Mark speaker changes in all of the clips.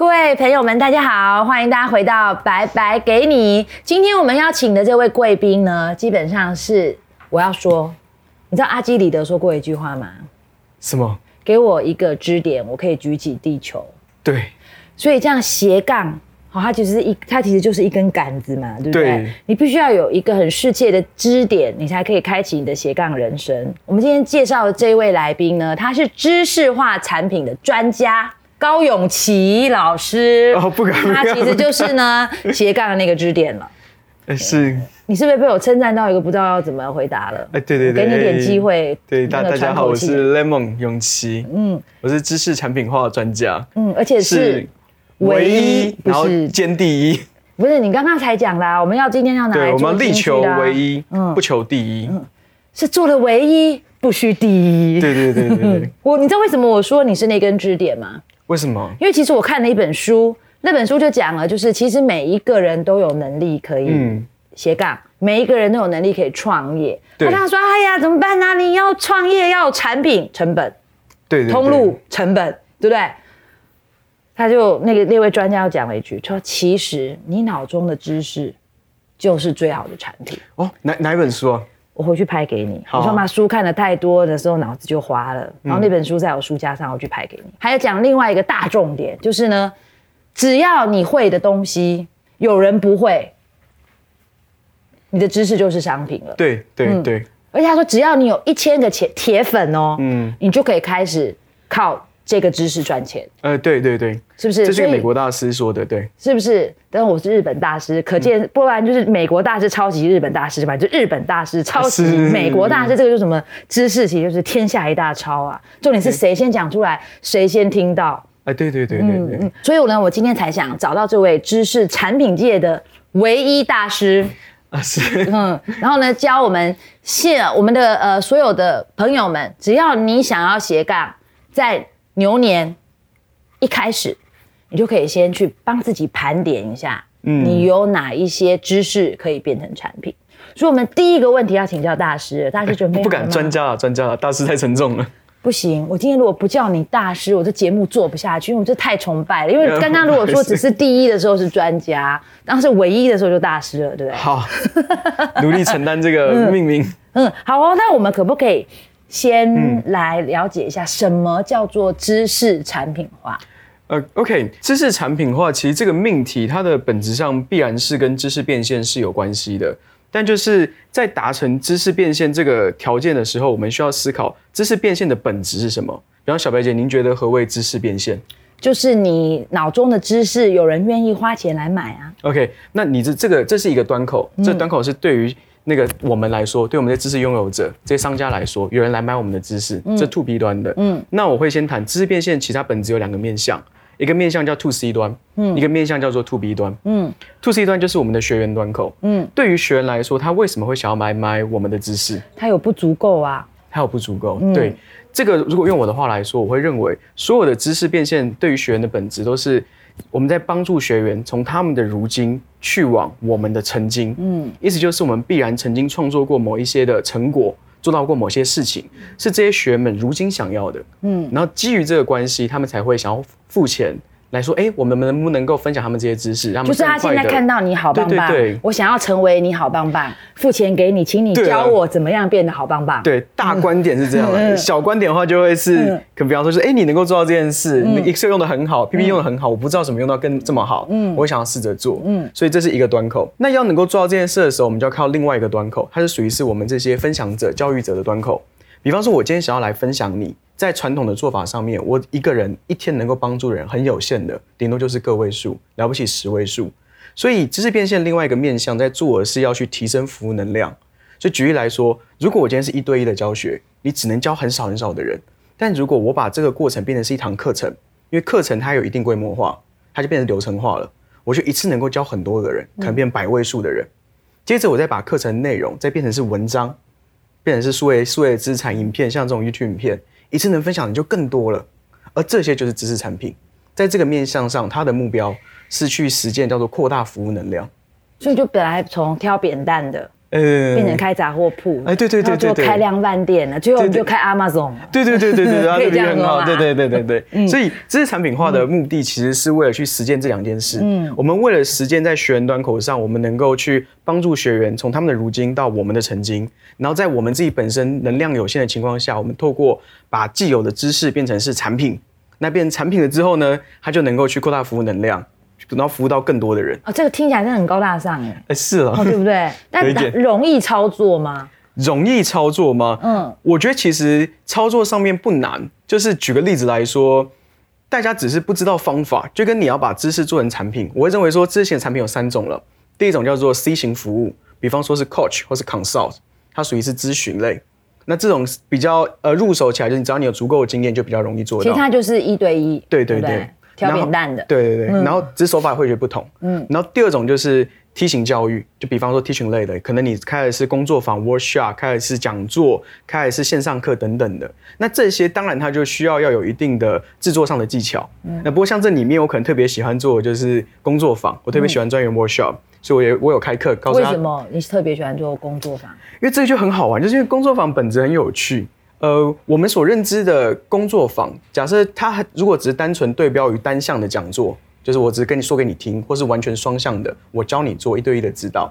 Speaker 1: 各位朋友们，大家好，欢迎大家回到白白给你。今天我们要请的这位贵宾呢，基本上是我要说，你知道阿基里德说过一句话吗？
Speaker 2: 什么？
Speaker 1: 给我一个支点，我可以举起地球。
Speaker 2: 对，
Speaker 1: 所以这样斜杠，好，它其实是一，它其实就是一根杆子嘛，对不对？
Speaker 2: 对
Speaker 1: 你必须要有一个很世界的支点，你才可以开启你的斜杠人生。我们今天介绍的这位来宾呢，他是知识化产品的专家。高永琪老师，
Speaker 2: 哦不敢
Speaker 1: 他其实就是呢 斜杠的那个支点了。
Speaker 2: 哎是，
Speaker 1: 你是不是被我称赞到一个不知道要怎么回答了？
Speaker 2: 哎对对对，
Speaker 1: 我给你点机会。
Speaker 2: 对大大家好，我是 Lemon 永琪，
Speaker 1: 嗯。
Speaker 2: 我是知识产品化的专家，
Speaker 1: 嗯，而且是
Speaker 2: 是唯一，然后
Speaker 1: 是
Speaker 2: 兼第一，
Speaker 1: 不是你刚刚才讲啦、我们要今天要拿来
Speaker 2: 对，我
Speaker 1: 做
Speaker 2: 们力求唯一，
Speaker 1: 嗯。
Speaker 2: 不求第一，
Speaker 1: 是做了唯一，不需第一。
Speaker 2: 对对对对对，
Speaker 1: 我你知道为什么我说你是那根支点吗？
Speaker 2: 为什么？
Speaker 1: 因为其实我看了一本书，那本书就讲了，就是其实每一个人都有能力可以
Speaker 2: 嗯，
Speaker 1: 斜杠，每一个人都有能力可以创业。
Speaker 2: 对
Speaker 1: 他刚刚说，哎呀，怎么办呢、你要创业要有产品成本、
Speaker 2: 对对对，
Speaker 1: 通路成本，对不对？他就那个那位专家又讲了一句，说其实你脑中的知识就是最好的产品。
Speaker 2: 哦，哪哪一本书啊？
Speaker 1: 我回去拍给你。我说嘛，书看的太多的时候脑子就花了，然后那本书在我书架上，我去拍给你。还有讲另外一个大重点，就是呢，只要你会的东西，有人不会，你的知识就是商品了。
Speaker 2: 对对对，
Speaker 1: 而且他说，只要你有一千个铁铁粉哦，
Speaker 2: 嗯，
Speaker 1: 你就可以开始靠这个知识赚钱，
Speaker 2: 呃，对对对，
Speaker 1: 是不是？
Speaker 2: 这是美国大师说的，对，
Speaker 1: 是不是？但我是日本大师，可见不然就是美国大师超级日本大师吧？就日本大师超级
Speaker 2: 是
Speaker 1: 美国大师，这个就是什么知识？其实就是天下一大抄啊！重点是谁先讲出来，谁先听到。
Speaker 2: 哎，对对对对对，
Speaker 1: 嗯，所以呢，我今天才想找到这位知识产品界的唯一大师，
Speaker 2: 啊是，
Speaker 1: 嗯，然后呢，教我们现我们的呃所有的朋友们，只要你想要斜杠，在牛年一开始，你就可以先去帮自己盘点一下，
Speaker 2: 嗯
Speaker 1: 你有哪一些知识可以变成产品。所以，我们第一个问题要请教大师，大师准备好
Speaker 2: 不敢专家了，专家了，大师太沉重了。
Speaker 1: 不行，我今天如果不叫你大师，我这节目做不下去，因为我这太崇拜了。因为 刚刚如果说只是第一的时候是专家，当时唯一的时候就大师了，对不对？
Speaker 2: 好，努力承担这个命名。
Speaker 1: 嗯，好哦，那我们可不可以
Speaker 2: 嗯
Speaker 1: 先来了解一下什么叫做知识产品化？
Speaker 2: 呃，OK，知识产品化其实这个命题它的本质上必然是跟知识变现是有关系的，但就是在达成知识变现这个条件的时候，我们需要思考知识变现的本质是什么。比方小白姐，您觉得何谓知识变现
Speaker 1: 就是你脑中的知识，有人愿意花钱来买啊。
Speaker 2: ？OK，那你这这个这是一个端口，这端口是对于那个我们来说，对我们的知识拥有者、这些商家来说，有人来买我们的知识，这 to B 端的。嗯，那我会先谈知识变现，其实它本质有两个面向，一个面向叫 to C 端，嗯，一个面向叫做 to B 端，嗯，to C 端就是我们的学员端口，嗯，对于学员来说，他为什么会想要买买我们的知识？
Speaker 1: 他有不足够啊。
Speaker 2: 还有不足够。对这个，如果用我的话来说，我会认为所有的知识变现对于学员的本质都是我们在帮助学员从他们的如今去往我们的曾经。嗯，意思就是我们必然曾经创作过某一些的成果。做到过某些事情，是这些学员们如今想要的，嗯，然后基于这个关系，他们才会想要付钱来说，哎，我们能不能够分享他们这些知识，让他们
Speaker 1: 就是他现在看到你好棒棒，
Speaker 2: 对对对。
Speaker 1: 我想要成为你好棒棒，付钱给你，请你教我怎么样变得好棒棒。
Speaker 2: 对，大观点是这样的，小观点的话就会是，
Speaker 1: 嗯。
Speaker 2: 可比方说是，哎，你能够做到这件事，你 Excel 用的很好，PPT 用的很好，我不知道怎么用到更这么好，嗯，我想要试着做，嗯，所以这是一个端口。那要能够做到这件事的时候，我们就要靠另外一个端口，它是属于是我们这些分享者、教育者的端口。比方说，我今天想要来分享你在传统的做法上面，我一个人一天能够帮助人很有限的，顶多就是个位数，了不起十位数。所以知识变现另外一个面向在做的是要去提升服务能量。所以举例来说，如果我今天是一对一的教学，你只能教很少很少的人；但如果我把这个过程变成是一堂课程，因为课程它有一定规模化，它就变成流程化了，我就一次能够教很多的人，可能变百位数的人。接着我再把课程内容再变成是文章，变成是数位数位资产影片，像这种 YouTube 影片，一次能分享的就更多了。而这些就是知识产品，在这个面向上，它的目标是去实践叫做扩大服务能量。
Speaker 1: 所以就本来从挑扁担的，
Speaker 2: 呃
Speaker 1: 变成开杂货铺，
Speaker 2: 哎对对对对对
Speaker 1: 开量饭店了，最后就开 Amazon 了。
Speaker 2: 对对对对对，
Speaker 1: 可以
Speaker 2: 这
Speaker 1: 样说吗
Speaker 2: 对对对对对。所以知识产品化的目的其实是为了去实践这两件事。嗯，我们为了实践在学员端口上，我们能够去帮助学员从他们的如今到我们的曾经，然后在我们自己本身能量有限的情况下，我们透过把既有的知识变成是产品，那变成产品了之后呢，它就能够去扩大服务能量，然后服务到更多的人。
Speaker 1: 哦，这个听起来真的很高大上哎，
Speaker 2: 哎，是了
Speaker 1: 哦，，对不对？但容易操作吗？
Speaker 2: 容易操作吗？
Speaker 1: 嗯，
Speaker 2: 我觉得其实操作上面不难，就是举个例子来说，大家只是不知道方法，就跟你要把知识做成产品。我会认为说，知识型的产品有三种了。第一种叫做 C 型服务，比方说是 Coach 或是 Consult，它属于是咨询类。那这种比较呃入手起来，就是你只要你有足够的经验，就比较容易做到。
Speaker 1: 其实它就是一对一，不
Speaker 2: 对对对，
Speaker 1: 挑
Speaker 2: 然后
Speaker 1: 扁担的。
Speaker 2: 对对对，然后只是手法会有不同。嗯，然后第二种就是梯形教育，就比方说梯形类的，可能你开的是工作坊 workshop，开的是讲座，开的是线上课等等的。那这些当然它就需要要有一定的制作上的技巧。嗯那不过像这里面，我可能特别喜欢做的就是工作坊，我特别喜欢专员 workshop，、所以我也我有开课告诉他
Speaker 1: 为什么你特别喜欢做工作坊？
Speaker 2: 因为这个就很好玩，就是因为工作坊本质很有趣。呃，我们所认知的工作坊，假设它如果只是单纯对标于单向的讲座，就是我只是跟你说给你听，或是完全双向的，我教你做一对一的指导。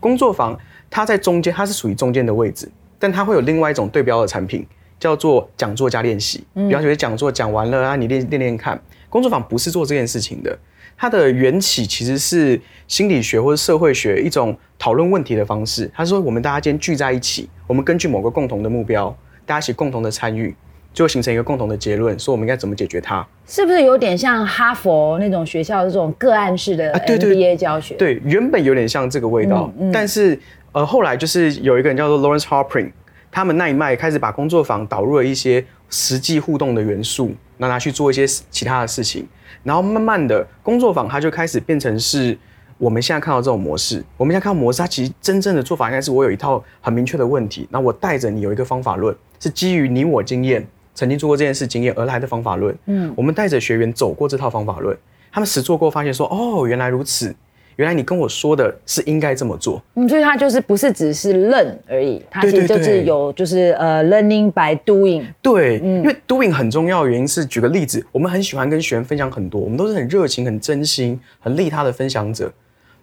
Speaker 2: 工作坊它在中间，它是属于中间的位置，但它会有另外一种对标的产品，叫做讲座加练习。比方说讲座讲完了啊，你练练练看。工作坊不是做这件事情的，它的缘起其实是心理学或者社会学一种讨论问题的方式。他说，我们大家今天聚在一起，我们根据某个共同的目标，大家一起共同的参与，就会形成一个共同的结论，说我们应该怎么解决它。
Speaker 1: 是不是有点像哈佛那种学校的这种个案式的
Speaker 2: 啊对对
Speaker 1: MBA 教学？
Speaker 2: 对，原本有点像这个味道，但是呃，后来就是有一个人叫做 Lawrence Harpring，他们那一脉开始把工作坊导入了一些实际互动的元素，让他去做一些其他的事情，然后慢慢的工作坊它就开始变成是我们现在看到这种模式。我们现在看到模式，它其实真正的做法应该是我有一套很明确的问题，那我带着你有一个方法论，是基于你我经验曾经做过这件事经验而来的方法论。嗯，我们带着学员走过这套方法论，他们实做过，发现说哦，原来如此。原来你跟我说的是应该这么做，
Speaker 1: 嗯，所以它就是不是只是 learn 而已，它其实就是有就是呃 learning by doing。
Speaker 2: 对，因为 doing 很重要的原因是，举个例子，我们很喜欢跟学员分享很多，我们都是很热情、很真心、很利他的分享者。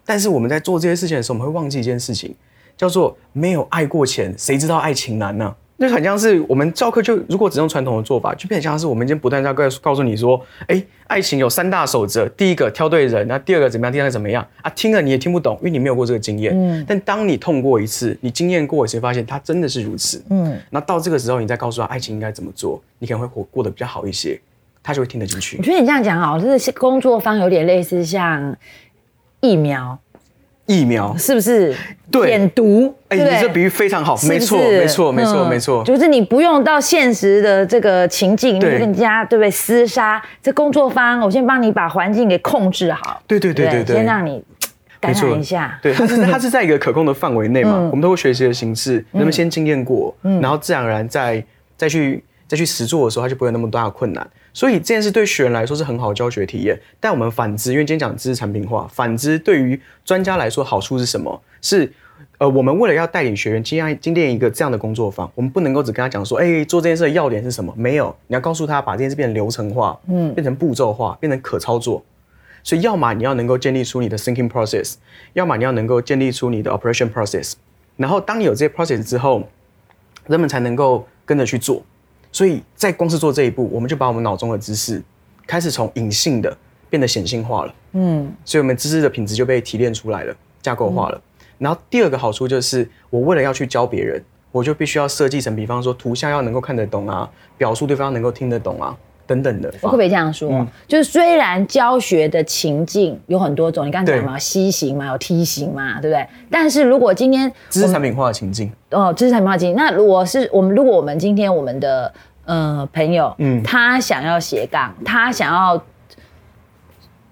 Speaker 2: 但是我们在做这些事情的时候，我们会忘记一件事情，叫做没有爱过钱，谁知道爱情难呢、就很像是我们教课就如果只用传统的做法，就变得像是我们今天不断在告诉告诉你说，哎，爱情有三大守则，第一个挑对人，那第二个怎么样，第三个怎么样啊？听了你也听不懂，因为你没有过这个经验。嗯。但当你痛过一次，你经验过一次，发现它真的是如此。嗯。那到这个时候，你再告诉他爱情应该怎么做，你可能会活过得比较好一些，他就会听得进去
Speaker 1: 我。觉得你这样讲好，就是工作方有点类似像疫苗，
Speaker 2: 疫苗，
Speaker 1: 是不是？
Speaker 2: 对。
Speaker 1: 减毒，
Speaker 2: 哎，你这比喻非常好，没错，没错，没错，
Speaker 1: 嗯。
Speaker 2: 没错。
Speaker 1: 就是你不用到现实的这个情境，你
Speaker 2: 对
Speaker 1: 跟人家对不对？厮杀？这工作方，我先帮你把环境给控制好，
Speaker 2: 对对对
Speaker 1: 不
Speaker 2: 对。对
Speaker 1: 先让你感染一下。
Speaker 2: 对，它是它是在一个可控的范围内嘛，
Speaker 1: 嗯。
Speaker 2: 我们都会学习的形式，能不能先经验过，嗯。然后自然而然再再去再去实做的时候，它就不会有那么大的困难。所以这件事对学员来说是很好的教学体验，但我们反之，因为今天讲知识产品化，反之对于专家来说好处是什么？是呃，我们为了要带领学员经验经验一个这样的工作坊，我们不能够只跟他讲说，哎、做这件事的要点是什么？没有，你要告诉他把这件事变成流程化，嗯，变成步骤化，变成可操作。所以，要么你要能够建立出你的 thinking process，要么你要能够建立出你的 operation process。然后，当你有这些 process 之后，人们才能够跟着去做。所以在光是做这一步，我们就把我们脑中的知识开始从隐性的变得显性化了。嗯，所以我们知识的品质就被提炼出来了，架构化了。然后第二个好处就是，我为了要去教别人，我就必须要设计成，比方说图像要能够看得懂啊，表述对方能够听得懂啊，等等的。
Speaker 1: 我可不可以这样说？
Speaker 2: 嗯
Speaker 1: 就是虽然教学的情境有很多种，你刚才讲
Speaker 2: 对
Speaker 1: 嘛，有 C 型嘛，有梯形嘛，对不对？但是如果今天
Speaker 2: 知识产品化的情境，
Speaker 1: 哦，知识产品化情境。那如果是我们，如果我们今天我们的呃朋友，嗯，他想要斜杠，他想要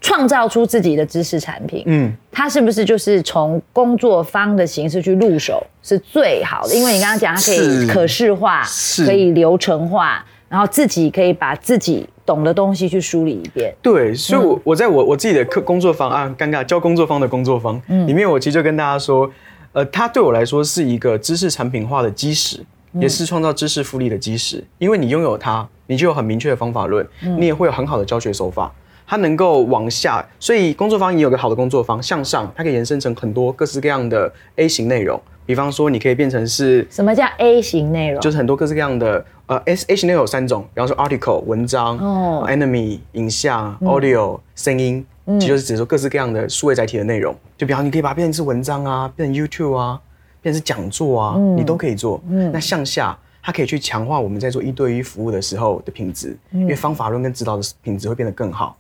Speaker 1: 创造出自己的知识产品，
Speaker 2: 嗯，
Speaker 1: 他是不是就是从工作方的形式去入手是最好的？因为你刚刚讲，它可以可视化，可以流程化，然后自己可以把自己懂的东西去梳理一遍。
Speaker 2: 对，所以我，我在我我自己的课工作坊啊，尴尬教工作坊的工作坊、里面，我其实就跟大家说，呃，它对我来说是一个知识产品化的基石，也是创造知识复利的基石。因为你拥有它，你就有很明确的方法论，你也会有很好的教学手法。它能够往下，所以工作坊也有个好的工作方，向上它可以延伸成很多各式各样的 A 型内容。比方说，你可以变成是
Speaker 1: 什么叫 A 型内容？
Speaker 2: 就是很多各式各样的呃 S A 型内容有三种，比方说 article 文章、
Speaker 1: 哦
Speaker 2: enemy 影像、audio 声音，其实就是指说各式各样的数位载体的内容。就比方你可以把它变成是文章啊，变成 YouTube 啊，变成是讲座啊，你都可以做。那向下，它可以去强化我们在做一对一服务的时候的品质，因为方法论跟指导的品质会变得更好。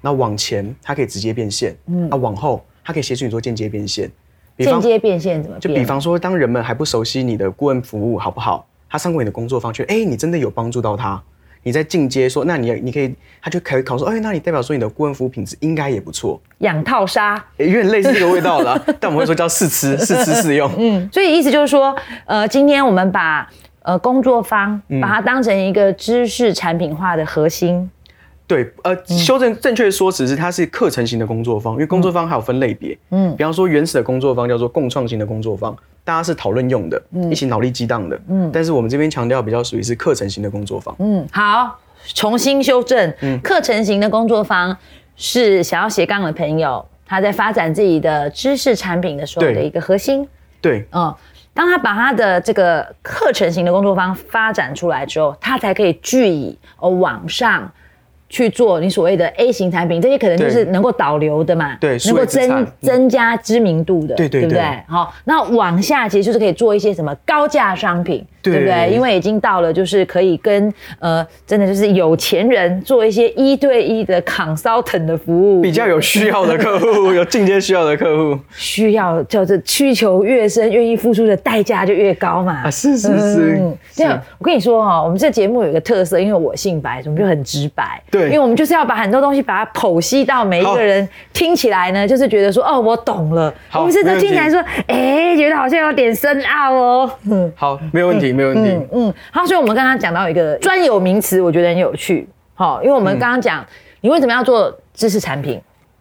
Speaker 2: 那往前，它可以直接变现；那往后，它可以协助你做间接变现。
Speaker 1: 间接变现怎么
Speaker 2: 就？比方说，当人们还不熟悉你的顾问服务好不好，他上过你的工作坊，觉得哎，你真的有帮助到他，你在进阶说，那你你可以，他就可以考说，哎，那你代表说你的顾问服务品质应该也不错，
Speaker 1: 养套杀。
Speaker 2: 有点类似这个味道了，但我们会说叫试吃，试吃试用。
Speaker 1: 嗯，所以意思就是说，呃，今天我们把呃工作坊把它当成一个知识产品化的核心。
Speaker 2: 对，呃，修正正确的说辞是它是课程型的工作坊，因为工作坊还有分类别，嗯，比方说原始的工作坊叫做共创型的工作坊，大家是讨论用的，嗯。一起脑力激荡的，嗯，但是我们这边强调比较属于是课程型的工作坊，
Speaker 1: 嗯，好，重新修正，课程型的工作坊是想要斜杠的朋友他在发展自己的知识产品的时候的一个核心。
Speaker 2: 对，
Speaker 1: 嗯，当他把他的这个课程型的工作坊发展出来之后，他才可以据以哦往上去做你所谓的 A 型产品，这些可能就是能够导流的嘛，
Speaker 2: 对
Speaker 1: 能够增
Speaker 2: 嗯。
Speaker 1: 增加知名度的，对对
Speaker 2: 对对？对？
Speaker 1: 好，那往下其实就是可以做一些什么高价商品，对不对？因为已经到了就是可以跟呃真的就是有钱人做一些一对一的 consultant 的服务，
Speaker 2: 比较有需要的客户，有进阶需要的客户
Speaker 1: 需要叫做需求越深，愿意付出的代价就越高嘛。
Speaker 2: 啊，是是是
Speaker 1: 嗯，，这样我跟你说哈、我们这节目有一个特色，因为我姓白，我们就很直白。
Speaker 2: 对
Speaker 1: 因为我们就是要把很多东西把它剖析到每一个人听起来呢，就是觉得说哦，我懂了。
Speaker 2: 好
Speaker 1: 我们是
Speaker 2: 没问题
Speaker 1: 听起来说，哎，觉得好像有点深奥哦。嗯
Speaker 2: 好，没有问题，没有问题。
Speaker 1: 嗯嗯，好，所以我们刚刚讲到一个专有名词，我觉得很有趣。好，因为我们刚刚讲，你为什么要做知识产品，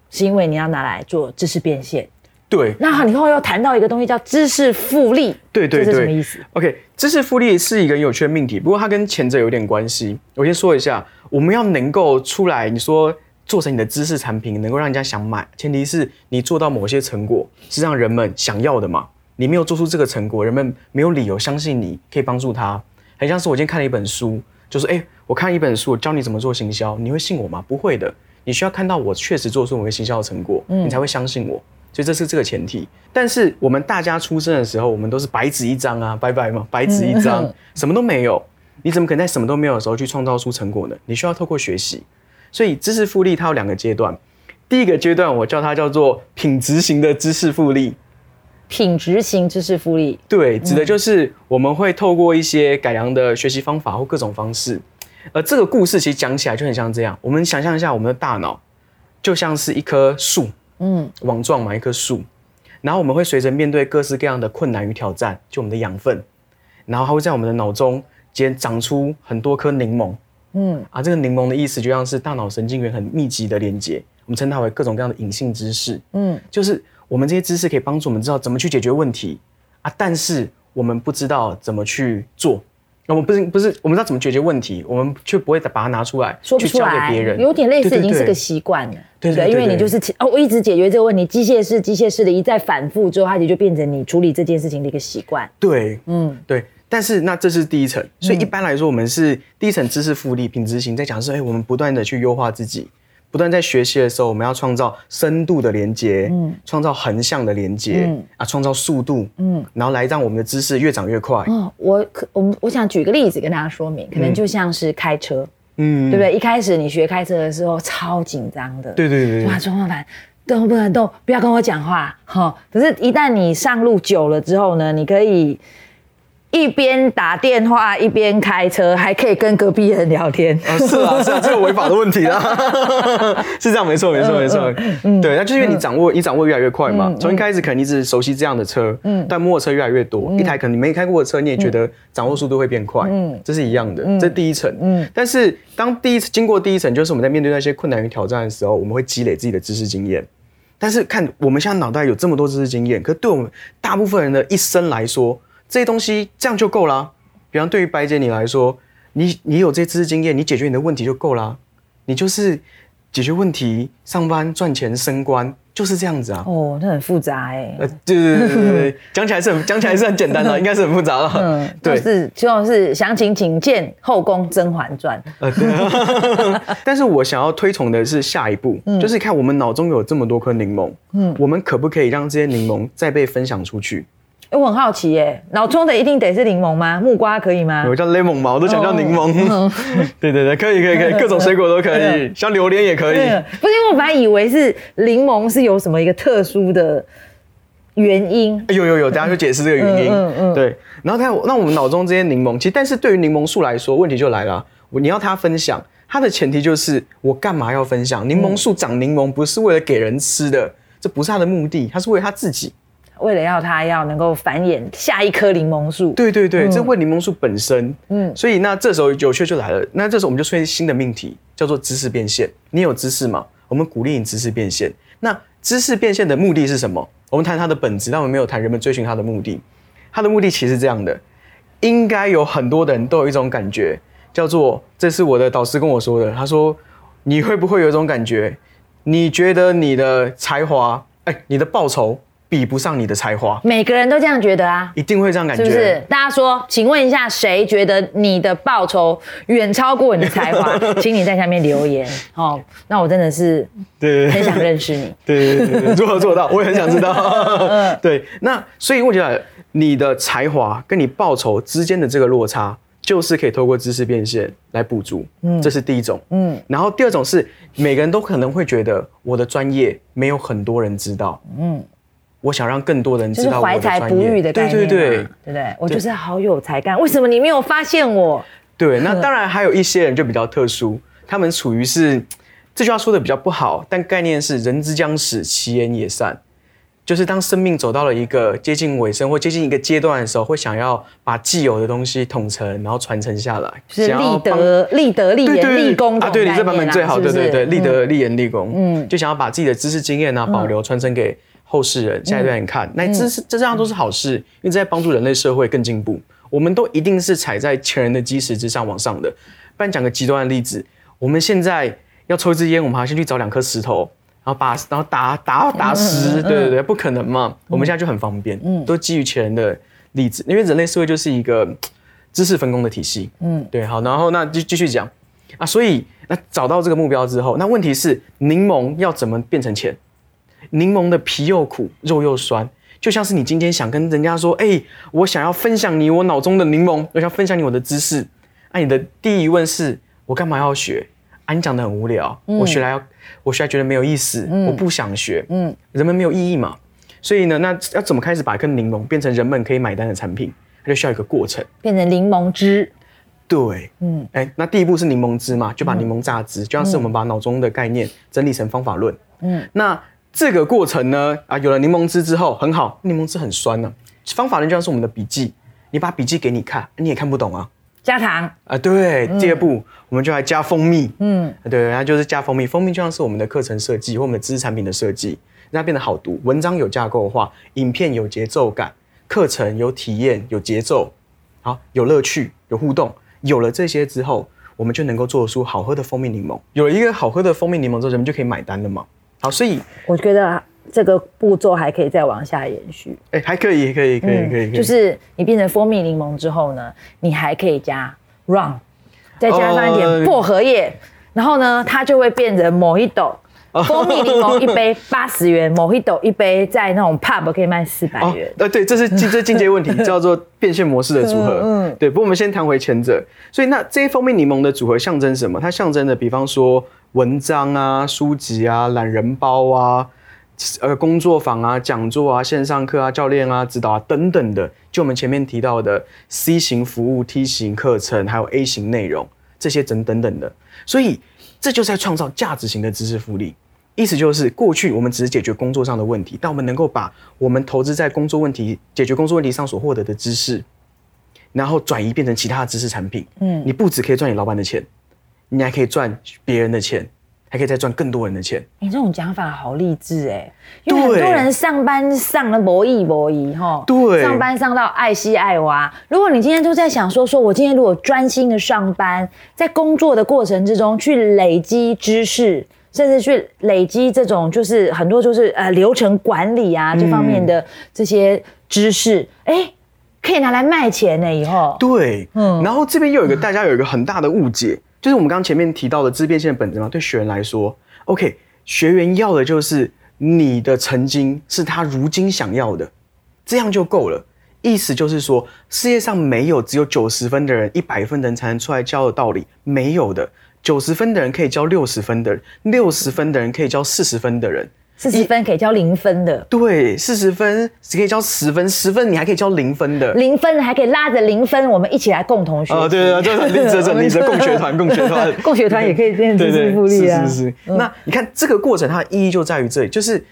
Speaker 1: 是因为你要拿来做知识变现。
Speaker 2: 对，
Speaker 1: 那你后又谈到一个东西叫知识复利，
Speaker 2: 对对对，
Speaker 1: 这是什么意思
Speaker 2: ？？OK，知识复利是一个很有趣的命题，不过它跟前者有点关系。我先说一下，我们要能够出来，你说做成你的知识产品，能够让人家想买，前提是你做到某些成果是让人们想要的嘛。你没有做出这个成果，人们没有理由相信你可以帮助他。很像是我今天看了一本书，就是哎、诶我看一本书，我教你怎么做行销，你会信我吗？不会的，你需要看到我确实做出某个行销的成果，你才会相信我。所以这是这个前提。但是我们大家出生的时候，我们都是白纸一张啊，拜拜嘛，白纸一张，什么都没有。你怎么可能在什么都没有的时候去创造出成果呢？你需要透过学习。所以知识复利它有两个阶段，第一个阶段我叫它叫做品质型的知识复利。
Speaker 1: 品质型知识复利。
Speaker 2: 对，指的就是我们会透过一些改良的学习方法或各种方式，呃，这个故事其实讲起来就很像这样。我们想象一下，我们的大脑就像是一棵树，
Speaker 1: 嗯，
Speaker 2: 网状嘛，一棵树，然后我们会随着面对各式各样的困难与挑战，就我们的养分，然后它会在我们的脑中间长出很多颗柠檬，
Speaker 1: 嗯
Speaker 2: 啊，这个柠檬的意思就像是大脑神经元很密集的连接，我们称它为各种各样的隐性知识，
Speaker 1: 嗯，
Speaker 2: 就是我们这些知识可以帮助我们知道怎么去解决问题。啊，但是我们不知道怎么去做。我们不是不是，我们知道怎么解决问题，我们却不会把它拿出来
Speaker 1: 说不出来，
Speaker 2: 别人，
Speaker 1: 有点类似已经是个习惯了，不对？
Speaker 2: 对
Speaker 1: 因为你就是哦，我一直解决这个问题，机械式、机械式的一再反复之后，它也就变成你处理这件事情的一个习惯。
Speaker 2: 对，
Speaker 1: 嗯，
Speaker 2: 对，但是那这是第一层，所以一般来说，我们是第一层知识复利、品质型，在讲是，哎，我们不断的去优化自己，不断在学习的时候，我们要创造深度的连接，嗯，创造横向的连接，
Speaker 1: 嗯。
Speaker 2: 啊，创造速度，嗯，然后来让我们的知识越长越快，
Speaker 1: 哦，我可我们我想举个例子跟大家说明，可能就像是开车，
Speaker 2: 嗯，
Speaker 1: 对不对？一开始你学开车的时候超紧张的，
Speaker 2: 对对对对。
Speaker 1: 哇，中方盘动不能动，不要跟我讲话，哈。可是，一旦你上路久了之后呢，你可以一边打电话一边开车，还可以跟隔壁人聊天。
Speaker 2: 啊，是啊，是啊，这个违法的问题啦，是这样，没错，没错，没错，嗯对，那就是因为你掌握，你掌握越来越快嘛，从一开始可能你只熟悉这样的车，嗯，但摸的车越来越多，一台可能你没开过的车，你也觉得掌握速度会变快，嗯，这是一样的，这是第一层，嗯，但是当第一次经过第一层，就是我们在面对那些困难与挑战的时候，我们会积累自己的知识经验。但是看我们现在脑袋有这么多知识经验，可对我们大部分人的一生来说，这些东西这样就够啦。比方对于白姐你来说，你你有这些知识经验，你解决你的问题就够啦。你就是解决问题、上班赚钱、升官，就是这样子啊。
Speaker 1: 哦，那很复杂哎。
Speaker 2: 呃，对对对对对，讲起来是很讲起来是很简单的，应该是很复杂了。
Speaker 1: 嗯，对，是就是详情请见《后宫甄嬛传》。呃，
Speaker 2: 对。但是我想要推崇的是下一步，就是看我们脑中有这么多颗柠檬，嗯，我们可不可以让这些柠檬再被分享出去？
Speaker 1: 我很好奇耶，脑中的一定得是柠檬吗？木瓜可以吗？
Speaker 2: 有叫 lemon 吗？我都想叫柠檬。对对对，可以可以可以，各种水果都可以，像榴莲也可以。
Speaker 1: 不是因为我本来以为是柠檬是有什么一个特殊的原因。
Speaker 2: 有有有，等下就解释这个原因。嗯嗯。对，然后他那我们脑中这些柠檬，其实但是对于柠檬树来说，问题就来了。你要它分享，它的前提就是我干嘛要分享？柠檬树长柠檬不是为了给人吃的，这不是它的目的，它是为了它自己。
Speaker 1: 为了要它要能够繁衍下一棵柠檬树，
Speaker 2: 对对对，这问柠檬树本身，嗯，所以那这时候有趣就来了，那这时候我们就出现新的命题，叫做知识变现。你有知识吗？我们鼓励你知识变现。那知识变现的目的是什么？我们谈它的本质，但我们没有谈人们追寻它的目的。它的目的其实是这样的，应该有很多的人都有一种感觉，叫做这是我的导师跟我说的，他说你会不会有一种感觉？你觉得你的才华，哎，你的报酬？比不上你的才华，
Speaker 1: 每个人都这样觉得啊，
Speaker 2: 一定会这样感觉，
Speaker 1: 是不是？大家说，请问一下，谁觉得你的报酬远超过你的才华？请你在下面留言哦。那我真的是对很想认识你，
Speaker 2: 对对对，如何做到？我也很想知道。对，那所以问题来了，你的才华跟你报酬之间的这个落差，就是可以透过知识变现来补足。嗯，这是第一种。嗯，然后第二种是每个人都可能会觉得我的专业没有很多人知道。嗯。我想让更多人知道我的
Speaker 1: 怀才不遇的概念，
Speaker 2: 对对对，
Speaker 1: 对不对？我就是好有才干，为什么你没有发现我？
Speaker 2: 对，那当然还有一些人就比较特殊，他们处于是这句话说的比较不好，但概念是人之将死，其言也善，就是当生命走到了一个接近尾声或接近一个阶段的时候，会想要把既有的东西统成，然后传承下来，
Speaker 1: 是立德、立德、立言、立功
Speaker 2: 啊！对你这版本最好，对对对，立德、立言、立功，嗯，就想要把自己的知识经验啊保留传承给。后世人下一代人看，那这是这这样都是好事，因为在帮助人类社会更进步。我们都一定是踩在前人的基石之上往上的。不然讲个极端的例子，我们现在要抽一支烟，我们还先去找两颗石头，然后把然后打打打实，对对对，不可能嘛。我们现在就很方便，嗯，都基于前人的例子，因为人类社会就是一个知识分工的体系，嗯，对，好，然后那就继续讲啊，所以那找到这个目标之后，那问题是柠檬要怎么变成钱？柠檬的皮又苦，肉又酸，就像是你今天想跟人家说：“哎，我想要分享你我脑中的柠檬，我想分享你我的知识。”那你的第一疑问是：我干嘛要学？啊，你讲的很无聊，我学来要，我学来觉得没有意思，我不想学。嗯，人们没有意义嘛？所以呢，那要怎么开始把一颗柠檬变成人们可以买单的产品？它就需要一个过程，
Speaker 1: 变成柠檬汁。
Speaker 2: 对，嗯，哎，那第一步是柠檬汁嘛，就把柠檬榨汁，就像是我们把脑中的概念整理成方法论。嗯，那。这个过程呢，啊，有了柠檬汁之后很好，柠檬汁很酸呢。方法呢就像是我们的笔记，你把笔记给你看，你也看不懂啊。
Speaker 1: 加糖
Speaker 2: 啊，对，第二步我们就来加蜂蜜，嗯，对，然后就是加蜂蜜，蜂蜜就像是我们的课程设计或我们的知识产品的设计，让它变得好读。文章有架构化，影片有节奏感，课程有体验有节奏，好，有乐趣有互动。有了这些之后，我们就能够做出好喝的蜂蜜柠檬。有了一个好喝的蜂蜜柠檬之后，人们就可以买单了嘛。好，所以
Speaker 1: 我觉得这个步骤还可以再往下延续。
Speaker 2: 哎，还可以，可以，可以，可以。
Speaker 1: 就是你变成蜂蜜柠檬之后呢，你还可以加 rum，再加上一点薄荷叶，然后呢，它就会变成某一斗蜂蜜柠檬一杯 八十元，某一斗一杯在那种 pub 可以卖四百元。
Speaker 2: 呃，对，这是进这进阶问题，叫做变现模式的组合。嗯，对。不过我们先谈回前者。所以那这些蜂蜜柠檬的组合象征什么？它象征的，比方说。文章啊，书籍啊，懒人包啊，呃，工作坊啊，讲座啊，线上课啊，教练啊，指导啊，等等的，就我们前面提到的 C 型服务、T 型课程，还有 A 型内容，这些等等等的，所以这就是在创造价值型的知识复利。意思就是，过去我们只是解决工作上的问题，但我们能够把我们投资在工作问题、解决工作问题上所获得的知识，然后转移变成其他的知识产品。嗯，你不只可以赚你老板的钱。你还可以赚别人的钱，还可以再赚更多人的钱。
Speaker 1: 你这种讲法好励志哎，因为很多人上班上了博弈博弈哈，
Speaker 2: 对
Speaker 1: 上班上到爱惜爱娃。如果你今天都在想说，说我今天如果专心的上班，在工作的过程之中去累积知识，甚至去累积这种就是很多就是呃流程管理啊这方面的这些知识，哎、可以拿来卖钱呢。以后
Speaker 2: 对，
Speaker 1: 嗯
Speaker 2: 嗯，然后这边又有一个大家有一个很大的误解，就是我们刚前面提到的自变现的本质嘛，对学员来说，OK，学员要的就是你的曾经是他如今想要的，这样就够了。意思就是说，世界上没有只有九十分的人，一百分的人才能出来教的道理，没有的。九十分的人可以教六十分的人，六十分的人可以教四十分的人。
Speaker 1: 四十分可以交零分的，
Speaker 2: 对，四十分只可以教十分，十分你还可以教零分的。
Speaker 1: 零分还可以拉着零分，我们一起来共同学习。
Speaker 2: 啊，对对对，这很励志，这很励志，共学团，共学团，
Speaker 1: 共学团也可以变成知识复利啊。
Speaker 2: 是是是。那你看这个过程，它的意义就在于这里，就是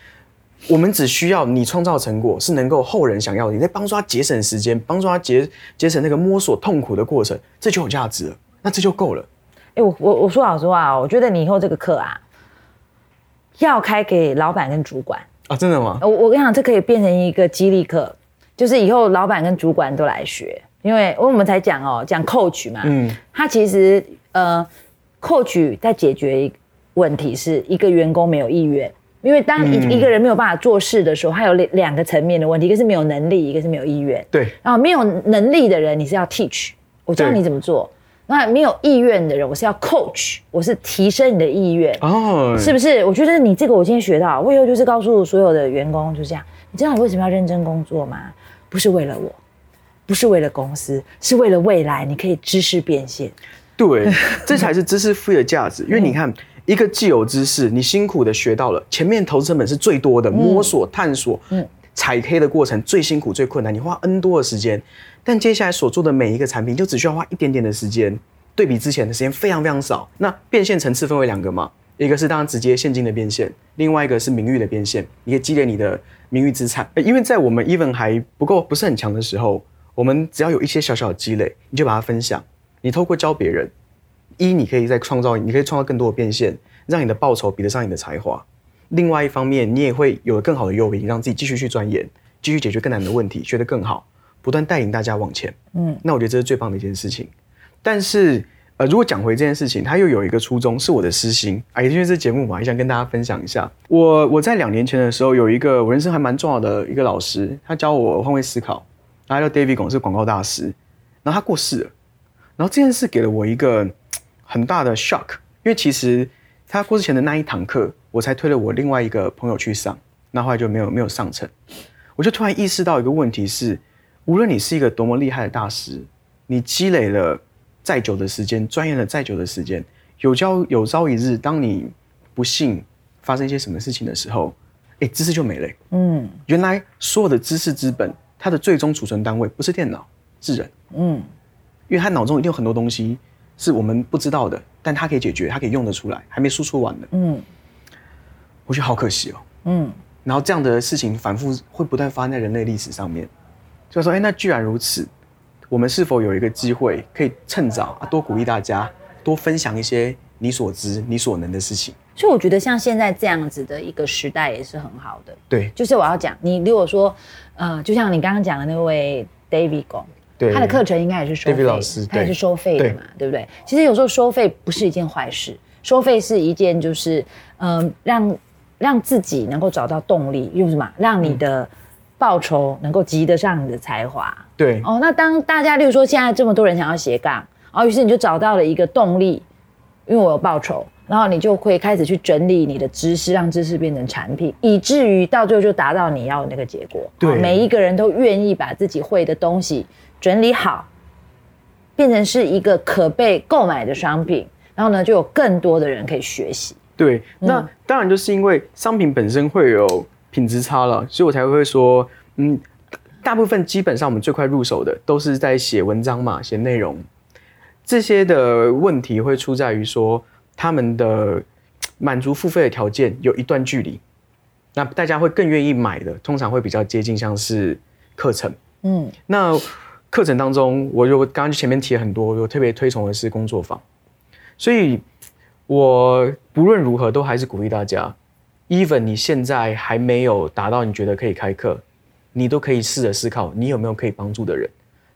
Speaker 2: 我们只需要你创造成果是能够后人想要的，你在帮助他节省时间，帮助他节节省那个摸索痛苦的过程，这就有价值了，那这就够了。
Speaker 1: 哎、我我我说老实话哦，我觉得你以后这个课啊，要开给老板跟主管。
Speaker 2: 啊，真的吗？
Speaker 1: 我我跟你讲，这可以变成一个激励课，就是以后老板跟主管都来学，因为我们才讲哦，讲 coach 嘛，嗯
Speaker 2: 嗯，
Speaker 1: 他其实呃，coach 在解决一个问题是一个员工没有意愿。因为当一、
Speaker 2: 嗯
Speaker 1: 一个人没有办法做事的时候，他有两两个层面的问题，一个是没有能力，一个是没有意愿。
Speaker 2: 对，
Speaker 1: 然后没有能力的人，你是要 teach，我教
Speaker 2: 对
Speaker 1: 你怎么做；那没有意愿的人，我是要 coach，我是提升你的意愿。
Speaker 2: 哦，
Speaker 1: 是不是？我觉得你这个我今天学到，我以后就是告诉所有的员工，就这样。你知道你为什么要认真工作吗？不是为了我，不是为了公司，是为了未来，你可以知识变现。
Speaker 2: 对，这才是知识赋予的价值。因为你看，一个既有知识，你辛苦的学到了，前面投资成本是最多的，摸索、探索、踩黑的过程最辛苦、最困难，你花 N 多的时间，但接下来所做的每一个产品，就只需要花一点点的时间，对比之前的时间非常非常少。那变现层次分为两个嘛，一个是当然直接现金的变现，另外一个是名誉的变现，你可以积累你的名誉资产。因为在我们 even 还不够不是很强的时候，我们只要有一些小小的积累，你就把它分享。你透过教别人，一你可以再创造，你可以创造更多的变现，让你的报酬比得上你的才华。另外一方面，你也会有更好的诱因，让自己继续去钻研，继续解决更难的问题，学得更好，不断带领大家往前。嗯，那我觉得这是最棒的一件事情。但是，呃，如果讲回这件事情，它又有一个初衷，是我的私心啊，也因为这节目嘛，也想跟大家分享一下。我我在两年前的时候，有一个我人生还蛮重要的一个老师，他教我换位思考，他叫 David 龚，是广告大师，然后他过世了。然后这件事给了我一个很大的 shock，因为其实他过世前的那一堂课，我才推了我另外一个朋友去上，那后来就没有没有上成。我就突然意识到一个问题是，无论你是一个多么厉害的大师，你积累了再久的时间，钻研了再久的时间，有朝有朝一日，当你不幸发生一些什么事情的时候，哎，知识就没了、
Speaker 1: 嗯
Speaker 2: 原来所有的知识资本，它的最终储存单位不是电脑，是人。
Speaker 1: 嗯，
Speaker 2: 因为他脑中一定有很多东西是我们不知道的，但他可以解决，他可以用得出来，还没输出完呢。
Speaker 1: 嗯
Speaker 2: 我觉得好可惜哦。
Speaker 1: 嗯，
Speaker 2: 然后这样的事情反复会不断发生在人类历史上面，就说，哎，那既然如此，我们是否有一个机会可以趁早啊，多鼓励大家，多分享一些你所知、你所能的事情？
Speaker 1: 所以我觉得像现在这样子的一个时代也是很好的。
Speaker 2: 对
Speaker 1: 就是我要讲，你如果说，呃，就像你刚刚讲的那位 David 龚，
Speaker 2: 对，
Speaker 1: 他的课程应该也是收费，
Speaker 2: 老师
Speaker 1: 他也是收费的嘛，对不对？其实有时候收费不是一件坏事，收费是一件就是，嗯、让让自己能够找到动力，用什么？让你的报酬能够及得上你的才华。
Speaker 2: 对
Speaker 1: 哦，那当大家，例如说现在这么多人想要斜杠，哦，于是你就找到了一个动力，因为我有报酬，然后你就会开始去整理你的知识，让知识变成产品，以至于到最后就达到你要的那个结果。
Speaker 2: 对
Speaker 1: 哦每一个人都愿意把自己会的东西整理好，变成是一个可被购买的商品，然后呢，就有更多的人可以学习。
Speaker 2: 对，那当然就是因为商品本身会有品质差了，所以我才会说，嗯，大部分基本上我们最快入手的都是在写文章嘛，写内容，这些的问题会出在于说他们的满足付费的条件有一段距离，那大家会更愿意买的，通常会比较接近像是课程。
Speaker 1: 嗯
Speaker 2: 那课程当中，我就刚刚前面提了很多，我特别推崇的是工作坊，所以我不论如何都还是鼓励大家，even 你现在还没有达到你觉得可以开课，你都可以试着思考，你有没有可以帮助的人。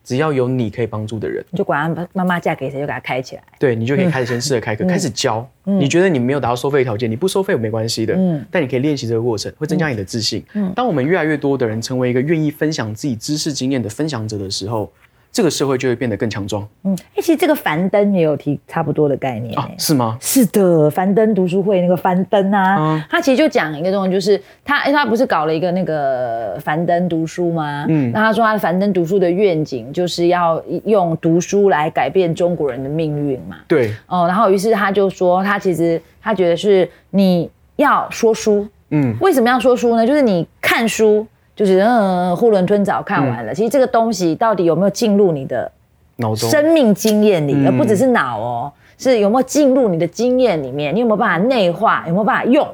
Speaker 2: 只要有你可以帮助的人，
Speaker 1: 你就管他妈妈嫁给谁就给他开起来。
Speaker 2: 对你就可以开始先试着开课，开始教。你觉得你没有达到收费条件，你不收费没关系的。嗯，但你可以练习这个过程，会增加你的自信。嗯，当我们越来越多的人成为一个愿意分享自己知识经验的分享者的时候。这个社会就会变得更强壮。
Speaker 1: 嗯，哎，其实这个樊登也有提差不多的概念啊，
Speaker 2: 是吗？
Speaker 1: 是的，樊登读书会那个樊登啊，他其实就讲一个东西，就是他，哎，他不是搞了一个那个樊登读书吗？嗯，那他说他的樊登读书的愿景就是要用读书来改变中国人的命运嘛。
Speaker 2: 对。
Speaker 1: 哦，然后于是他就说，他其实他觉得是你要说书，嗯，为什么要说书呢？就是你看书。就是嗯，囫囵吞枣看完了。其实这个东西到底有没有进入你的
Speaker 2: 脑中、
Speaker 1: 生命经验里，而不只是脑哦，是有没有进入你的经验里面？你有没有办法内化？有没有办法用？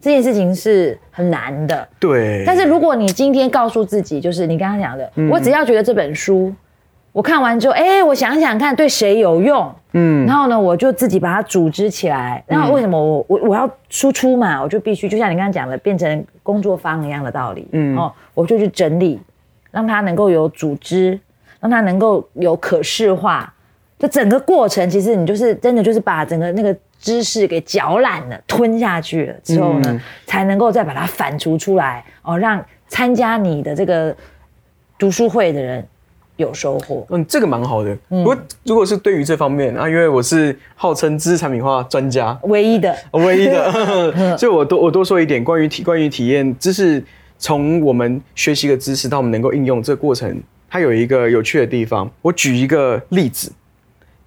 Speaker 1: 这件事情是很难的。
Speaker 2: 对。
Speaker 1: 但是如果你今天告诉自己，就是你刚刚讲的，我只要觉得这本书。我看完之后，哎，我想想看对谁有用，嗯，然后呢，我就自己把它组织起来。然后为什么我我我要输出嘛？我就必须就像你刚刚讲的，变成工作坊一样的道理，嗯，哦，我就去整理，让它能够有组织，让它能够有可视化。这整个过程，其实你就是真的就是把整个那个知识给嚼烂了、吞下去了之后呢，才能够再把它反刍出来，哦，让参加你的这个读书会的人。有收获，
Speaker 2: 嗯，这个蛮好的。不过，如果是对于这方面啊，因为我是号称知识产品化专家，
Speaker 1: 唯一的，
Speaker 2: 唯一的，所以我多我多说一点关于体关于体验知识，从我们学习的知识到我们能够应用这个过程，它有一个有趣的地方。我举一个例子，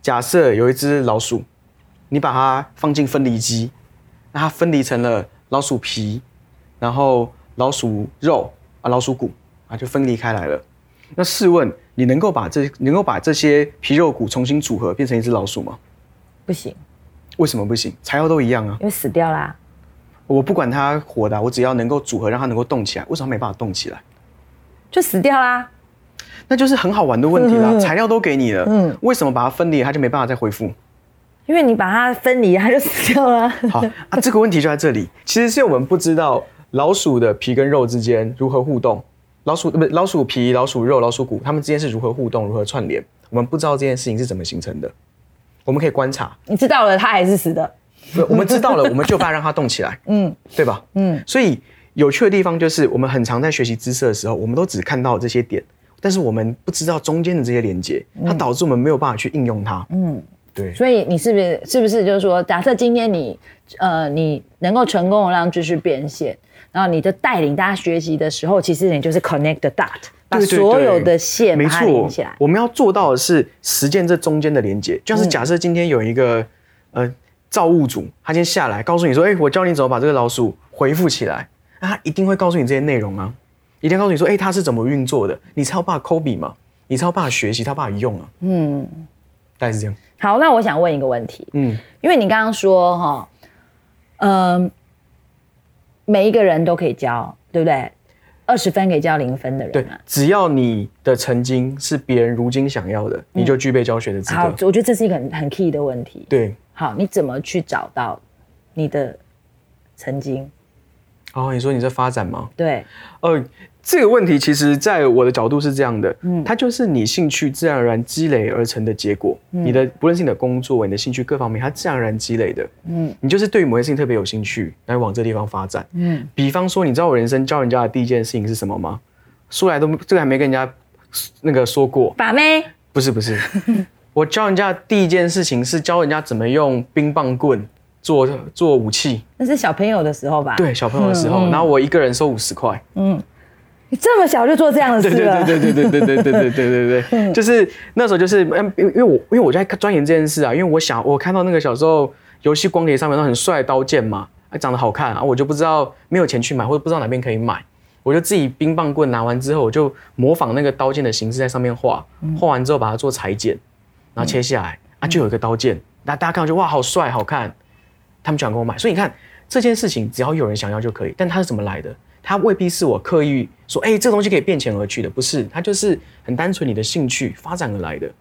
Speaker 2: 假设有一只老鼠，你把它放进分离机，那它分离成了老鼠皮，然后老鼠肉啊，老鼠骨啊，就分离开来了。那试问？你能够把这能够把这些皮肉骨重新组合变成一只老鼠吗？
Speaker 1: 不行。
Speaker 2: 为什么不行？材料都一样啊。
Speaker 1: 因为死掉啦。
Speaker 2: 我不管它活的，我只要能够组合让它能够动起来。为什么没办法动起来？
Speaker 1: 就死掉啦。
Speaker 2: 那就是很好玩的问题啦。材料都给你了，嗯，为什么把它分离，它就没办法再恢复？
Speaker 1: 因为你把它分离，它就死掉了。
Speaker 2: 好啊，这个问题就在这里。其实是我们不知道老鼠的皮跟肉之间如何互动。老鼠不是老鼠皮、老鼠肉、老鼠骨，它们之间是如何互动、如何串联？我们不知道这件事情是怎么形成的。我们可以观察。
Speaker 1: 你知道了，它还是死的。
Speaker 2: 我们知道了，我们就怕让它动起来。嗯，对吧？嗯。所以有趣的地方就是，我们很常在学习知识的时候，我们都只看到这些点，但是我们不知道中间的这些连接，它导致我们没有办法去应用它。嗯，对。
Speaker 1: 所以你是不是是不是就是说，假设今天你呃你能够成功的让知识变现？然后你的带领大家学习的时候，其实你就是 connect the dot，把所有的线把它连起来。
Speaker 2: 我们要做到的是实践这中间的连接，就是假设今天有一个呃造物主，他今天下来告诉你说，哎，我教你怎么把这个老鼠回复起来，那他一定会告诉你这些内容啊，一定告诉你说，哎，它是怎么运作的，你才有办法 copy 嘛，你才有办法学习，他办法用啊。嗯，大概是这样。
Speaker 1: 好，那我想问一个问题，嗯，因为你刚刚说哈，嗯。每一个人都可以教，对不对？二十分可以教零分的人。
Speaker 2: 对，只要你的曾经是别人如今想要的，你就具备教学的资格。
Speaker 1: 好，我觉得这是一个很很 key 的问题。
Speaker 2: 对，
Speaker 1: 好，你怎么去找到你的曾经？
Speaker 2: 哦，你说你在发展吗？
Speaker 1: 对，
Speaker 2: 呃。这个问题其实，在我的角度是这样的，嗯，它就是你兴趣自然而然积累而成的结果。你的不论是你的工作、你的兴趣各方面，它自然而然积累的。嗯，你就是对于某件事情特别有兴趣，来往这地方发展。嗯，比方说，你知道我人生教人家的第一件事情是什么吗？说来都这个还没跟人家那个说过。
Speaker 1: 把妹？
Speaker 2: 不是不是，我教人家第一件事情是教人家怎么用冰棒棍做做武器。
Speaker 1: 那是小朋友的时候吧？
Speaker 2: 对，小朋友的时候，然后我一个人收五十块。嗯。
Speaker 1: 你这么小就做这样的事
Speaker 2: 了？对对对对对对对对对对对对，就是那时候就是嗯，因为我因为我在钻研这件事啊，因为我想我看到那个小时候游戏光碟上面都很帅刀剑嘛，还长得好看啊，我就不知道没有钱去买或者不知道哪边可以买，我就自己冰棒棍拿完之后，我就模仿那个刀剑的形式在上面画，画完之后把它做裁剪，然后切下来啊，就有一个刀剑，那大家看到就哇好帅好看，他们就想跟我买，所以你看这件事情只要有人想要就可以，但它是怎么来的？它未必是我刻意说，哎，这东西可以变钱而去的，不是，它就是很单纯你的兴趣发展而来的。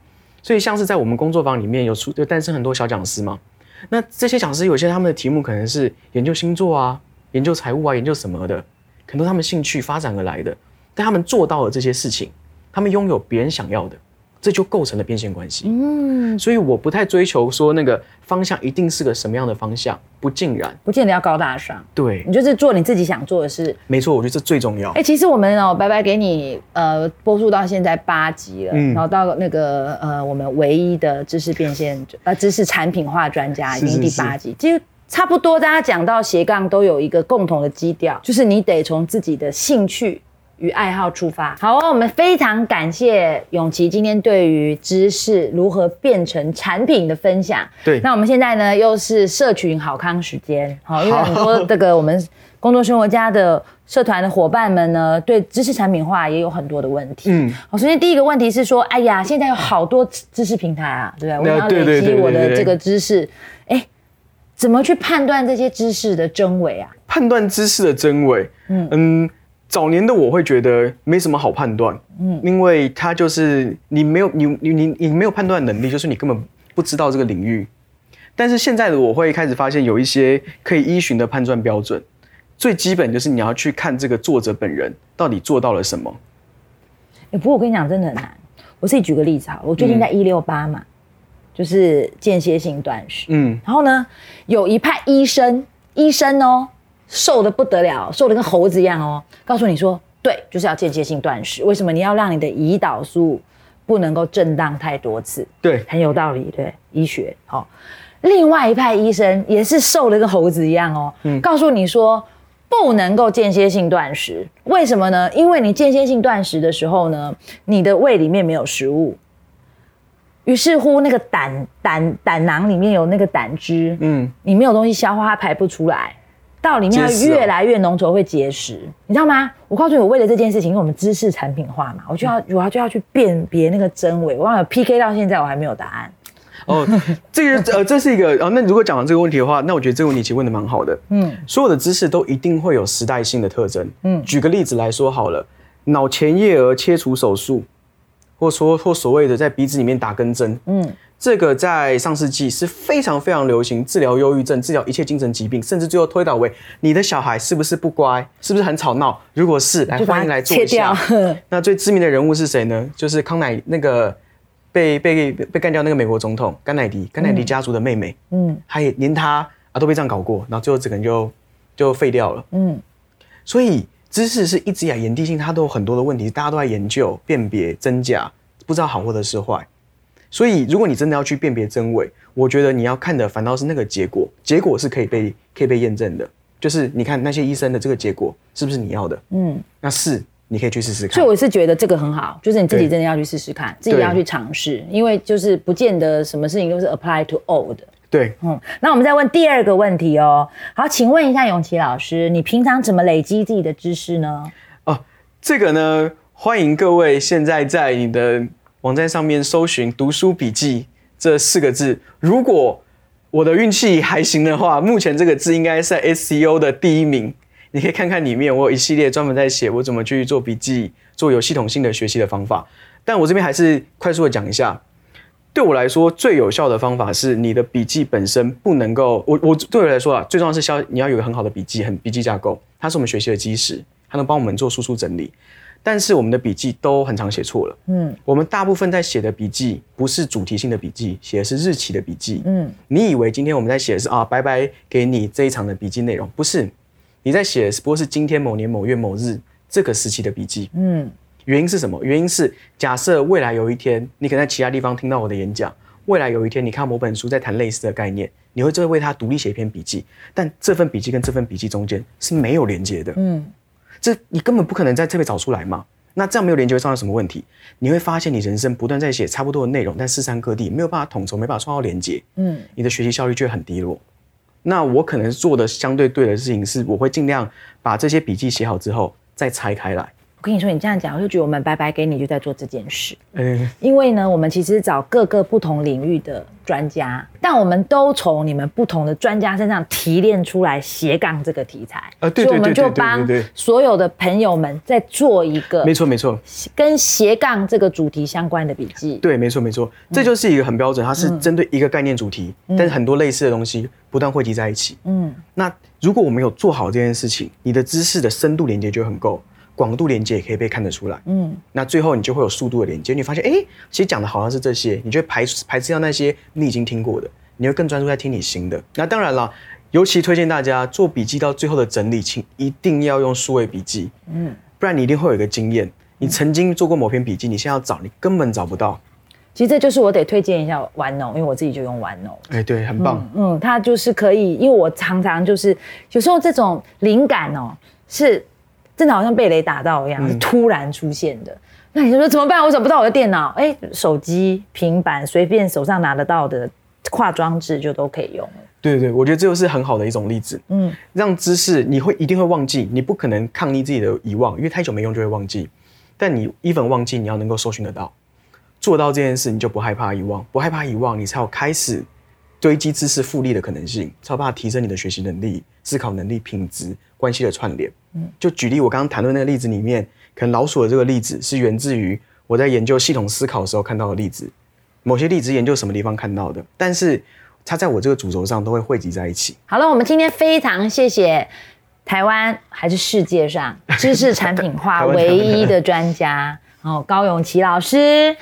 Speaker 2: 所以像是在我们工作坊里面有出，就诞生很多小讲师嘛。那这些讲师有些他们的题目可能是研究星座啊、研究财务啊、研究什么的，可能他们兴趣发展而来的，但他们做到了这些事情，他们拥有别人想要的，这就构成了变现关系。嗯，所以我不太追求说那个方向一定是个什么样的方向，不尽然。
Speaker 1: 不见得要高大上，
Speaker 2: 对
Speaker 1: 你，就是做你自己想做的事。
Speaker 2: 没错，我觉得这最重要
Speaker 1: 哎、。其实我们哦，白白给你呃播出到现在八集了，
Speaker 2: 嗯
Speaker 1: 然后到那个呃我们唯一的知识变现呃知识产品化专家已经第八集，其实差不多大家讲到斜杠都有一个共同的基调，就是你得从自己的兴趣。与爱好出发。好哦，我们非常感谢永琪今天对于知识如何变成产品的分享。
Speaker 2: 对
Speaker 1: 那我们现在呢又是社群好康时间，好，因为很多这个我们工作生活家的社团的伙伴们呢，对知识产品化也有很多的问题。
Speaker 2: 嗯，
Speaker 1: 好，首先第一个问题是说，哎呀，现在有好多知识平台啊，对不对？我要累积我的这个知识，哎，怎么去判断这些知识的真伪啊？
Speaker 2: 判断知识的真伪，嗯嗯早年的我会觉得没什么好判断，嗯，因为它就是你没有你你你你没有判断能力，就是你根本不知道这个领域。但是现在的我会开始发现有一些可以依循的判断标准，最基本就是你要去看这个作者本人到底做到了什么。
Speaker 1: 哎，不过我跟你讲，真的很难。我自己举个例子哈，我最近在一六八嘛，就是间歇性断食，
Speaker 2: 嗯，
Speaker 1: 然后呢，有一派医生，医生哦，瘦的不得了，瘦的跟猴子一样哦，告诉你说，对，就是要间歇性断食。为什么？你要让你的胰岛素不能够震荡太多次，
Speaker 2: 对，
Speaker 1: 很有道理，对，医学。好、哦。另外一派医生也是瘦的跟猴子一样哦，告诉你说不能够间歇性断食，为什么呢？因为你间歇性断食的时候呢，你的胃里面没有食物，于是乎那个胆胆胆囊里面有那个胆汁，
Speaker 2: 嗯，
Speaker 1: 你没有东西消化，它排不出来，到里面越来越浓稠，会结石，你知道吗？我告诉你，我为了这件事情，因为我们知识产品化嘛，我就要我要就要去辨别那个真伪，我忘了 PK 到现在我还没有答案。
Speaker 2: 哦，这个呃，这是一个哦。那如果讲完这个问题的话，那我觉得这个问题其实问的蛮好的。嗯，所有的知识都一定会有时代性的特征。嗯，举个例子来说好了，脑前叶额切除手术，或说或所谓的在鼻子里面打根针，嗯，这个在上世纪是非常非常流行，治疗忧郁症、治疗一切精神疾病，甚至最后推导为你的小孩是不是不乖，是不是很吵闹？如果是，来欢迎来做一下。那最知名的人物是谁呢？就是康乃那个被被被干掉那个美国总统甘乃迪，甘乃迪家族的妹妹，嗯，他也连他啊都被这样搞过，然后最后整个人就就废掉了，嗯，所以知识是一直以来炎帝性，它都有很多的问题，大家都在研究辨别真假，不知道好或者是坏。所以，如果你真的要去辨别真伪，我觉得你要看的反倒是那个结果，结果是可以被可以被验证的，就是你看那些医生的这个结果是不是你要的，嗯，那是你可以去试试看。
Speaker 1: 所以我是觉得这个很好，就是你自己真的要去试试看，自己要去尝试，因为就是不见得什么事情都是 apply to all 的。
Speaker 2: 对，
Speaker 1: 嗯，那我们再问第二个问题哦。好，请问一下永琪老师，你平常怎么累积自己的知识呢？
Speaker 2: 哦，这个呢，欢迎各位现在在你的网站上面搜寻“读书笔记”这四个字。如果我的运气还行的话，目前这个字应该是在 SEO 的第一名。你可以看看里面，我有一系列专门在写我怎么去做笔记，做有系统性的学习的方法。但我这边还是快速的讲一下。对我来说，最有效的方法是你的笔记本身不能够，我我对我来说啊，最重要是消你要有个很好的笔记，很笔记架构，它是我们学习的基石，它能帮我们做输出整理。但是我们的笔记都很常写错了，嗯，我们大部分在写的笔记不是主题性的笔记，写的是日期的笔记，嗯，你以为今天我们在写的是啊，拜拜给你这一场的笔记内容，不是，你在写的不过是今天某年某月某日这个时期的笔记，嗯，原因是什么？原因是假设未来有一天，你可能在其他地方听到我的演讲，未来有一天你看某本书在谈类似的概念，你会就会为它独立写一篇笔记，但这份笔记跟这份笔记中间是没有连接的，嗯，这你根本不可能在这边找出来嘛。那这样没有连接会造成什么问题？你会发现你人生不断在写差不多的内容，但四散各地，没有办法统筹，没办法创造连接，嗯，你的学习效率就会很低落。那我可能做的相对对的事情是，我会尽量把这些笔记写好之后再拆开来。
Speaker 1: 跟你说，你这样讲，我就觉得我们白白给你就在做这件事。
Speaker 2: 嗯，
Speaker 1: 因为呢，我们其实找各个不同领域的专家，但我们都从你们不同的专家身上提炼出来斜杠这个题材。
Speaker 2: 啊对
Speaker 1: 所以我们就帮所有的朋友们在做一个
Speaker 2: 没错没错，
Speaker 1: 跟斜杠这个主题相关的笔记。
Speaker 2: 对，没错没错，这就是一个很标准，它是针对一个概念主题，但是很多类似的东西不断汇集在一起。
Speaker 1: 嗯，
Speaker 2: 那如果我们有做好这件事情，你的知识的深度连接就很够，广度连接也可以被看得出来。
Speaker 1: 嗯，
Speaker 2: 那最后你就会有速度的连接，你发现，哎、其实讲的好像是这些，你就会排排斥掉那些你已经听过的，你会更专注在听你新的。那当然了，尤其推荐大家做笔记到最后的整理，请一定要用数位笔记，嗯，不然你一定会有一个经验，你曾经做过某篇笔记，你现在要找，你根本找不到。
Speaker 1: 其实这就是我得推荐一下 OneNote，因为我自己就用 OneNote。
Speaker 2: 哎、对，很棒。
Speaker 1: 嗯，它就是可以，因为我常常就是有时候这种灵感哦，是真的好像被雷打到一样，是突然出现的。那你就说怎么办？我找不到我的电脑，哎，手机、平板，随便手上拿得到的跨装置就都可以用了。
Speaker 2: 对对对，我觉得这就是很好的一种例子。嗯，让知识你会一定会忘记，你不可能抗逆自己的遗忘，因为太久没用就会忘记。但你 even 忘记，你要能够搜寻得到，做到这件事，你就不害怕遗忘，不害怕遗忘，你才有开始堆积知识复利的可能性，才有办法提升你的学习能力、思考能力、品质、关系的串联。嗯，就举例我刚刚谈论那个例子里面，可能老鼠的这个例子是源自于我在研究系统思考的时候看到的例子，某些例子研究什么地方看到的，但是它在我这个主轴上都会汇集在一起。
Speaker 1: 好了，我们今天非常谢谢台湾还是世界上知识产品化 唯一的专家哦，高永琪老师。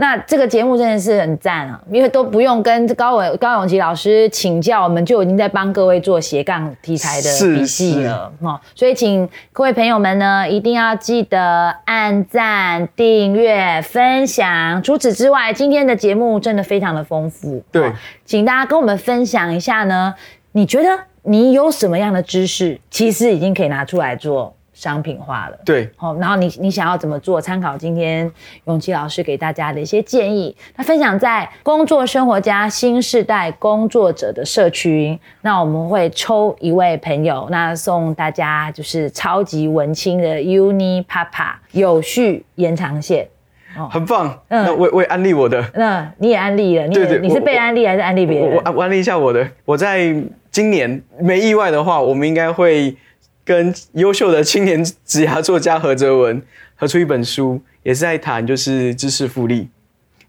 Speaker 1: 那这个节目真的是很赞啊，因为都不用跟高永高永琪老师请教，我们就已经在帮各位做斜杠题材的
Speaker 2: 是
Speaker 1: 笔记了哦。所以请各位朋友们呢，一定要记得按赞、订阅、分享。除此之外，今天的节目真的非常的丰富。
Speaker 2: 对
Speaker 1: 哦请大家跟我们分享一下呢，你觉得你有什么样的知识，其实已经可以拿出来做商品化了？
Speaker 2: 对，
Speaker 1: 好，然后你你想要怎么做？参考今天永琪老师给大家的一些建议，他分享在工作生活家新时代工作者的社群。那我们会抽一位朋友，那送大家就是超级文青的 Uni Papa 有序延长线。
Speaker 2: 很棒。
Speaker 1: 嗯
Speaker 2: 那我我也安利我的，
Speaker 1: 那你也安利了，你也
Speaker 2: 对对
Speaker 1: 你是被安利还是安利别人？
Speaker 2: 我我我安利一下我的。我在今年没意外的话，我们应该会跟优秀的青年职涯作家何哲文合出一本书，也是在谈就是知识复利。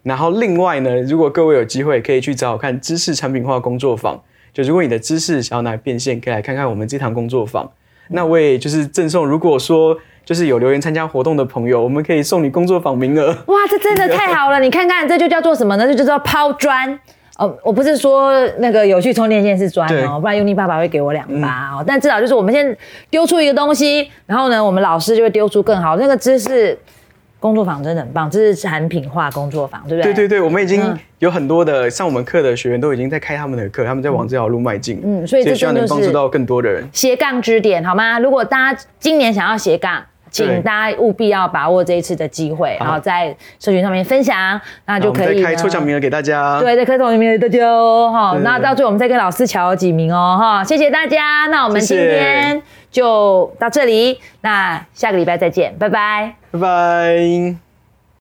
Speaker 2: 然后另外呢，如果各位有机会可以去找找看知识产品化工作坊，就如果你的知识想要来变现，可以来看看我们这堂工作坊。那我也就是赠送，如果说就是有留言参加活动的朋友，我们可以送你工作坊名额。
Speaker 1: 哇，这真的太好了！你看看，这就叫做什么呢？这就叫抛砖。哦，我不是说那个有趣充电线是砖哦，不然 Uni 爸爸会给我两巴哦。但至少就是我们先丢出一个东西，然后呢，我们老师就会丢出更好那个知识。工作坊真的很棒，这是产品化工作坊，对不对？
Speaker 2: 对对对，我们已经
Speaker 1: 嗯
Speaker 2: 有很多的上我们课的学员都已经在开他们的课，他们在往这条路迈进。
Speaker 1: 嗯所以这
Speaker 2: 希望
Speaker 1: 真的是
Speaker 2: 能帮助到更多的人。
Speaker 1: 斜杠支点好吗？如果大家今年想要斜杠，请大家务必要把握这一次的机会，然后在社群上面分享，那就可以呢
Speaker 2: 开抽奖名额给大家。
Speaker 1: 对，在课堂里面的大家哦，哈，那到最后我们再跟老师瞧几名哦，哈，谢谢大家，那我们今天就到这里，那下个礼拜再见，拜拜。
Speaker 2: 拜拜。